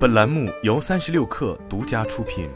本栏目由三十六氪独家出品。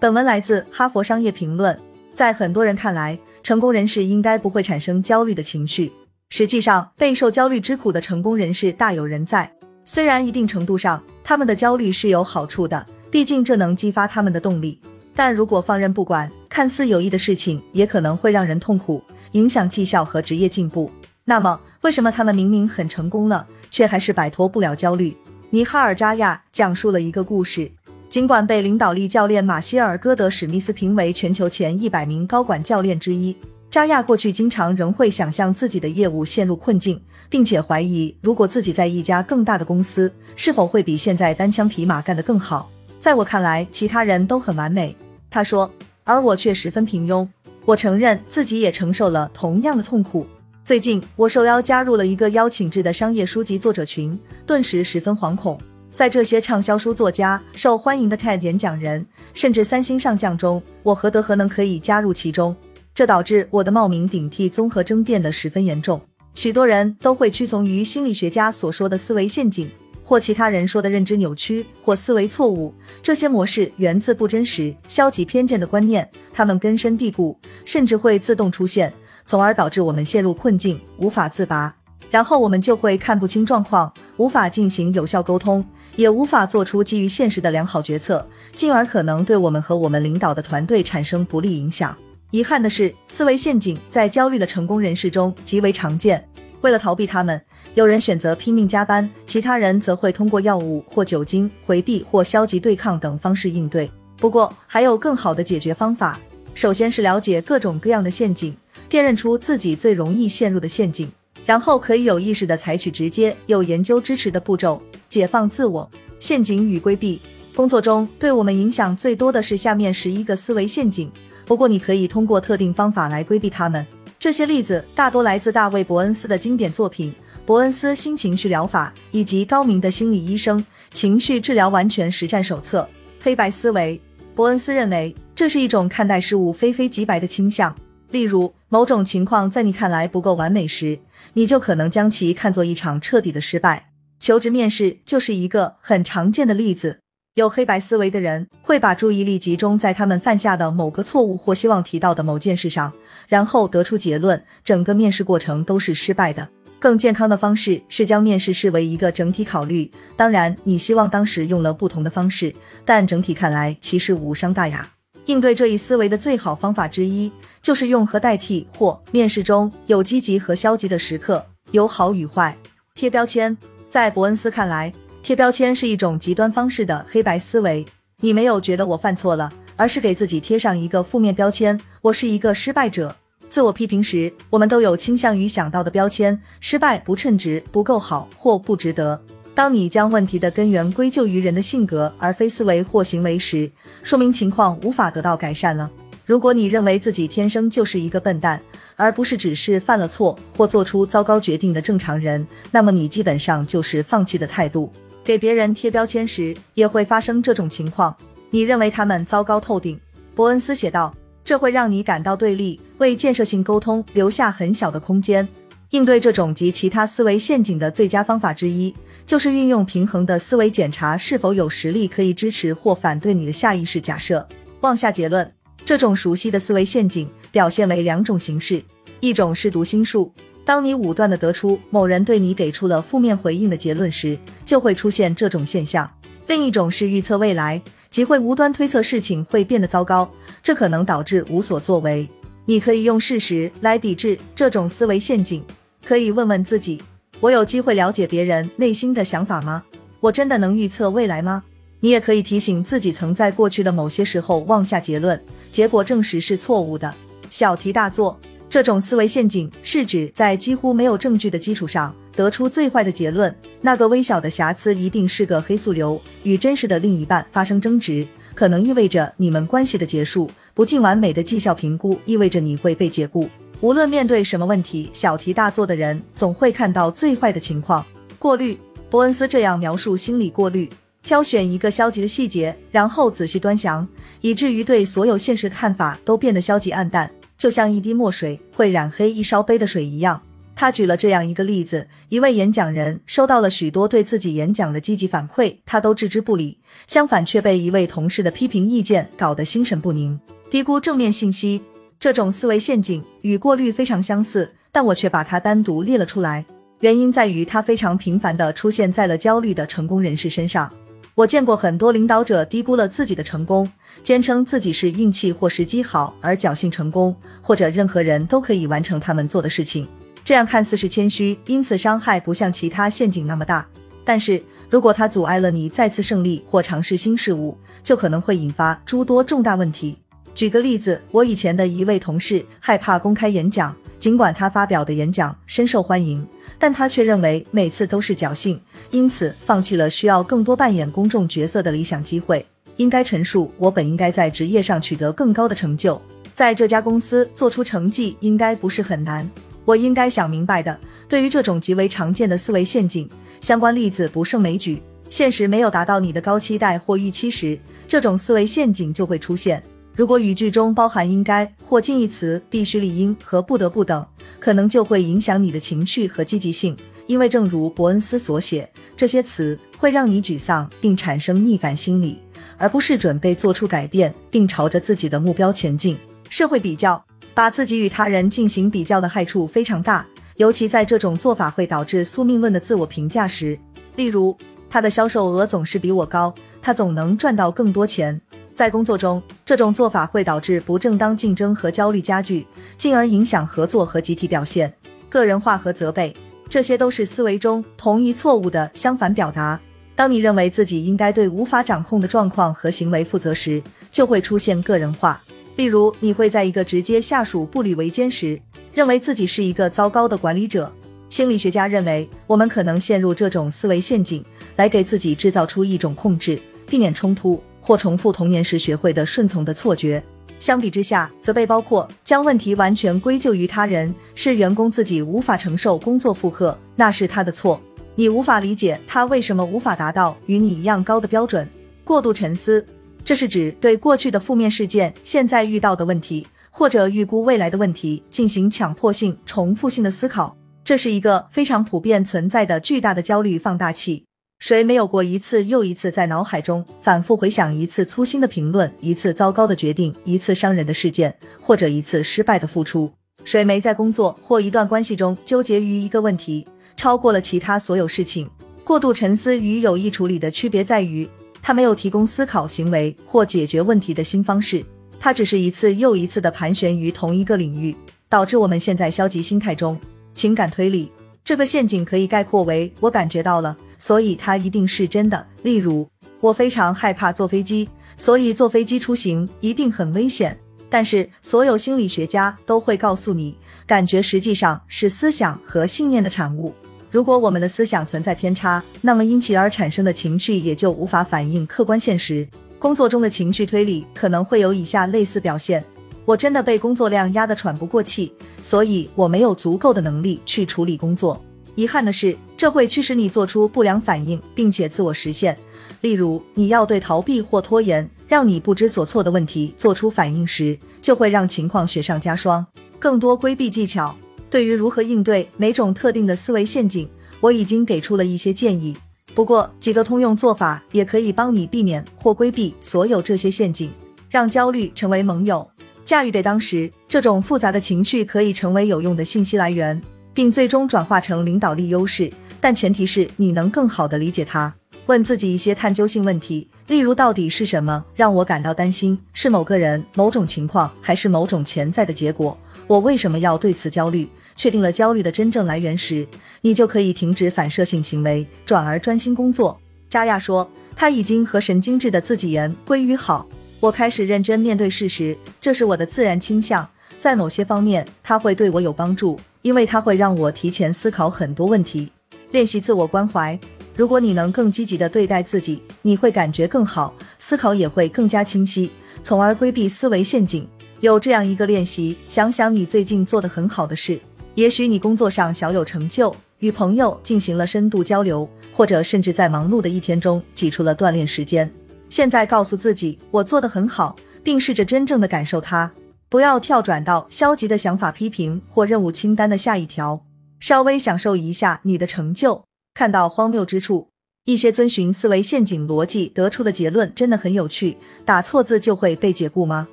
本文来自《哈佛商业评论》。在很多人看来，成功人士应该不会产生焦虑的情绪。实际上，备受焦虑之苦的成功人士大有人在。虽然一定程度上，他们的焦虑是有好处的，毕竟这能激发他们的动力。但如果放任不管，看似有益的事情也可能会让人痛苦，影响绩效和职业进步。那么，为什么他们明明很成功了，却还是摆脱不了焦虑？尼哈尔·扎亚讲述了一个故事。尽管被领导力教练马歇尔·戈德史密斯评为全球前一百名高管教练之一，扎亚过去经常仍会想象自己的业务陷入困境，并且怀疑如果自己在一家更大的公司，是否会比现在单枪匹马干得更好。在我看来，其他人都很完美，他说，而我却十分平庸。我承认自己也承受了同样的痛苦。最近，我受邀加入了一个邀请制的商业书籍作者群，顿时十分惶恐。在这些畅销书作家、受欢迎的 TED 演讲人，甚至三星上将中，我何德何能可以加入其中？这导致我的冒名顶替综合征变得十分严重。许多人都会屈从于心理学家所说的思维陷阱。或其他人说的认知扭曲或思维错误，这些模式源自不真实、消极偏见的观念，它们根深蒂固，甚至会自动出现，从而导致我们陷入困境，无法自拔。然后我们就会看不清状况，无法进行有效沟通，也无法做出基于现实的良好决策，进而可能对我们和我们领导的团队产生不利影响。遗憾的是，思维陷阱在焦虑的成功人士中极为常见。为了逃避他们。有人选择拼命加班，其他人则会通过药物或酒精回避或消极对抗等方式应对。不过，还有更好的解决方法。首先是了解各种各样的陷阱，辨认出自己最容易陷入的陷阱，然后可以有意识的采取直接、有研究支持的步骤，解放自我。陷阱与规避工作中，对我们影响最多的是下面十一个思维陷阱。不过，你可以通过特定方法来规避它们。这些例子大多来自大卫·伯恩斯的经典作品。伯恩斯新情绪疗法以及高明的心理医生情绪治疗完全实战手册。黑白思维，伯恩斯认为这是一种看待事物非黑即白的倾向。例如，某种情况在你看来不够完美时，你就可能将其看作一场彻底的失败。求职面试就是一个很常见的例子。有黑白思维的人会把注意力集中在他们犯下的某个错误或希望提到的某件事上，然后得出结论：整个面试过程都是失败的。更健康的方式是将面试视为一个整体考虑。当然，你希望当时用了不同的方式，但整体看来其实无伤大雅。应对这一思维的最好方法之一，就是用和代替或。面试中有积极和消极的时刻，有好与坏。贴标签，在伯恩斯看来，贴标签是一种极端方式的黑白思维。你没有觉得我犯错了，而是给自己贴上一个负面标签：我是一个失败者。自我批评时，我们都有倾向于想到的标签：失败、不称职、不够好或不值得。当你将问题的根源归咎于人的性格而非思维或行为时，说明情况无法得到改善了。如果你认为自己天生就是一个笨蛋，而不是只是犯了错或做出糟糕决定的正常人，那么你基本上就是放弃的态度。给别人贴标签时，也会发生这种情况。你认为他们糟糕透顶，伯恩斯写道。这会让你感到对立，为建设性沟通留下很小的空间。应对这种及其他思维陷阱的最佳方法之一，就是运用平衡的思维检查是否有实力可以支持或反对你的下意识假设。妄下结论，这种熟悉的思维陷阱表现为两种形式：一种是读心术，当你武断的得出某人对你给出了负面回应的结论时，就会出现这种现象；另一种是预测未来。即会无端推测事情会变得糟糕，这可能导致无所作为。你可以用事实来抵制这种思维陷阱。可以问问自己：我有机会了解别人内心的想法吗？我真的能预测未来吗？你也可以提醒自己，曾在过去的某些时候妄下结论，结果证实是错误的。小题大做。这种思维陷阱是指在几乎没有证据的基础上得出最坏的结论。那个微小的瑕疵一定是个黑素瘤。与真实的另一半发生争执，可能意味着你们关系的结束。不尽完美的绩效评估意味着你会被解雇。无论面对什么问题，小题大做的人总会看到最坏的情况。过滤，伯恩斯这样描述心理过滤：挑选一个消极的细节，然后仔细端详，以至于对所有现实看法都变得消极暗淡。就像一滴墨水会染黑一烧杯的水一样，他举了这样一个例子：一位演讲人收到了许多对自己演讲的积极反馈，他都置之不理，相反却被一位同事的批评意见搞得心神不宁。低估正面信息这种思维陷阱与过滤非常相似，但我却把它单独列了出来，原因在于它非常频繁地出现在了焦虑的成功人士身上。我见过很多领导者低估了自己的成功，坚称自己是运气或时机好而侥幸成功，或者任何人都可以完成他们做的事情。这样看似是谦虚，因此伤害不像其他陷阱那么大。但是如果它阻碍了你再次胜利或尝试新事物，就可能会引发诸多重大问题。举个例子，我以前的一位同事害怕公开演讲，尽管他发表的演讲深受欢迎，但他却认为每次都是侥幸，因此放弃了需要更多扮演公众角色的理想机会。应该陈述，我本应该在职业上取得更高的成就，在这家公司做出成绩应该不是很难。我应该想明白的，对于这种极为常见的思维陷阱，相关例子不胜枚举。现实没有达到你的高期待或预期时，这种思维陷阱就会出现。如果语句中包含应该或近义词必须、理应和不得不等，可能就会影响你的情绪和积极性。因为正如伯恩斯所写，这些词会让你沮丧并产生逆反心理，而不是准备做出改变并朝着自己的目标前进。社会比较。把自己与他人进行比较的害处非常大，尤其在这种做法会导致宿命论的自我评价时。例如，他的销售额总是比我高，他总能赚到更多钱。在工作中，这种做法会导致不正当竞争和焦虑加剧，进而影响合作和集体表现。个人化和责备，这些都是思维中同一错误的相反表达。当你认为自己应该对无法掌控的状况和行为负责时，就会出现个人化。例如，你会在一个直接下属步履维艰时，认为自己是一个糟糕的管理者。心理学家认为，我们可能陷入这种思维陷阱，来给自己制造出一种控制、避免冲突或重复童年时学会的顺从的错觉。相比之下，责备包括将问题完全归咎于他人，是员工自己无法承受工作负荷，那是他的错。你无法理解他为什么无法达到与你一样高的标准。过度沉思。这是指对过去的负面事件、现在遇到的问题或者预估未来的问题进行强迫性、重复性的思考。这是一个非常普遍存在的巨大的焦虑放大器。谁没有过一次又一次在脑海中反复回想一次粗心的评论、一次糟糕的决定、一次伤人的事件或者一次失败的付出？谁没在工作或一段关系中纠结于一个问题超过了其他所有事情？过度沉思与有意处理的区别在于。它没有提供思考行为或解决问题的新方式，它只是一次又一次的盘旋于同一个领域，导致我们现在消极心态中。情感推理这个陷阱可以概括为：我感觉到了，所以它一定是真的。例如，我非常害怕坐飞机，所以坐飞机出行一定很危险。但是，所有心理学家都会告诉你，感觉实际上是思想和信念的产物。如果我们的思想存在偏差，那么因其而产生的情绪也就无法反映客观现实。工作中的情绪推理可能会有以下类似表现：我真的被工作量压得喘不过气，所以我没有足够的能力去处理工作。遗憾的是，这会驱使你做出不良反应，并且自我实现。例如，你要对逃避或拖延让你不知所措的问题做出反应时，就会让情况雪上加霜。更多规避技巧。对于如何应对每种特定的思维陷阱，我已经给出了一些建议。不过，几个通用做法也可以帮你避免或规避所有这些陷阱，让焦虑成为盟友。驾驭对当时这种复杂的情绪可以成为有用的信息来源，并最终转化成领导力优势，但前提是你能更好的理解它。问自己一些探究性问题，例如到底是什么让我感到担心？是某个人、某种情况，还是某种潜在的结果？我为什么要对此焦虑？确定了焦虑的真正来源时，你就可以停止反射性行为，转而专心工作。扎亚说，他已经和神经质的自己言归于好。我开始认真面对事实，这是我的自然倾向。在某些方面，它会对我有帮助，因为它会让我提前思考很多问题。练习自我关怀。如果你能更积极的对待自己，你会感觉更好，思考也会更加清晰，从而规避思维陷阱。有这样一个练习，想想你最近做的很好的事。也许你工作上小有成就，与朋友进行了深度交流，或者甚至在忙碌的一天中挤出了锻炼时间。现在告诉自己，我做得很好，并试着真正的感受它，不要跳转到消极的想法、批评或任务清单的下一条。稍微享受一下你的成就，看到荒谬之处。一些遵循思维陷阱逻辑得出的结论真的很有趣。打错字就会被解雇吗？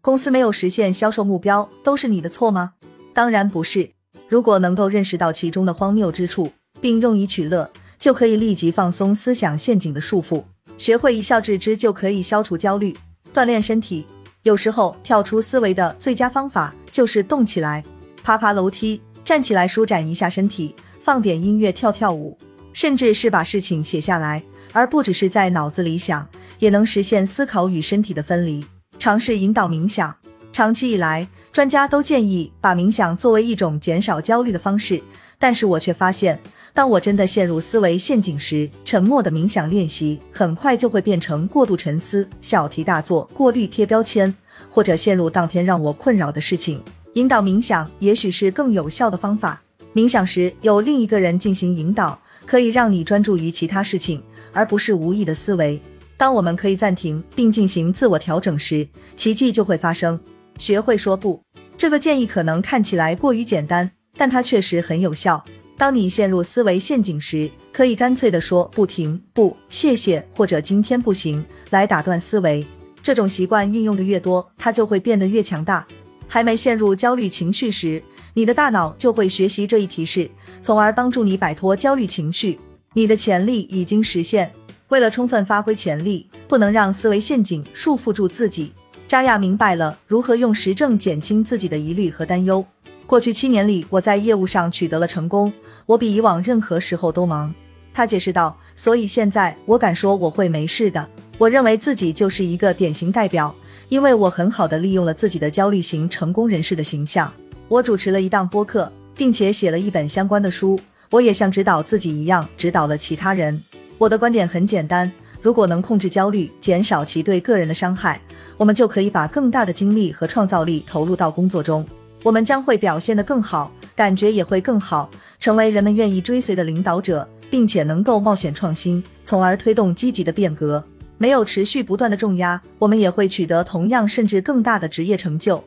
公司没有实现销售目标都是你的错吗？当然不是。如果能够认识到其中的荒谬之处，并用以取乐，就可以立即放松思想陷阱的束缚，学会一笑置之，就可以消除焦虑。锻炼身体，有时候跳出思维的最佳方法就是动起来，爬爬楼梯，站起来舒展一下身体，放点音乐跳跳舞。甚至是把事情写下来，而不只是在脑子里想，也能实现思考与身体的分离。尝试引导冥想，长期以来，专家都建议把冥想作为一种减少焦虑的方式，但是我却发现，当我真的陷入思维陷阱时，沉默的冥想练习很快就会变成过度沉思、小题大做、过滤贴标签，或者陷入当天让我困扰的事情。引导冥想也许是更有效的方法。冥想时有另一个人进行引导。可以让你专注于其他事情，而不是无意的思维。当我们可以暂停并进行自我调整时，奇迹就会发生。学会说不，这个建议可能看起来过于简单，但它确实很有效。当你陷入思维陷阱时，可以干脆的说不停、不、谢谢或者今天不行，来打断思维。这种习惯运用的越多，它就会变得越强大。还没陷入焦虑情绪时。你的大脑就会学习这一提示，从而帮助你摆脱焦虑情绪。你的潜力已经实现。为了充分发挥潜力，不能让思维陷阱束缚住自己。扎亚明白了如何用实证减轻自己的疑虑和担忧。过去七年里，我在业务上取得了成功，我比以往任何时候都忙。他解释道：“所以现在我敢说我会没事的。我认为自己就是一个典型代表，因为我很好的利用了自己的焦虑型成功人士的形象。”我主持了一档播客，并且写了一本相关的书。我也像指导自己一样指导了其他人。我的观点很简单：如果能控制焦虑，减少其对个人的伤害，我们就可以把更大的精力和创造力投入到工作中。我们将会表现得更好，感觉也会更好，成为人们愿意追随的领导者，并且能够冒险创新，从而推动积极的变革。没有持续不断的重压，我们也会取得同样甚至更大的职业成就。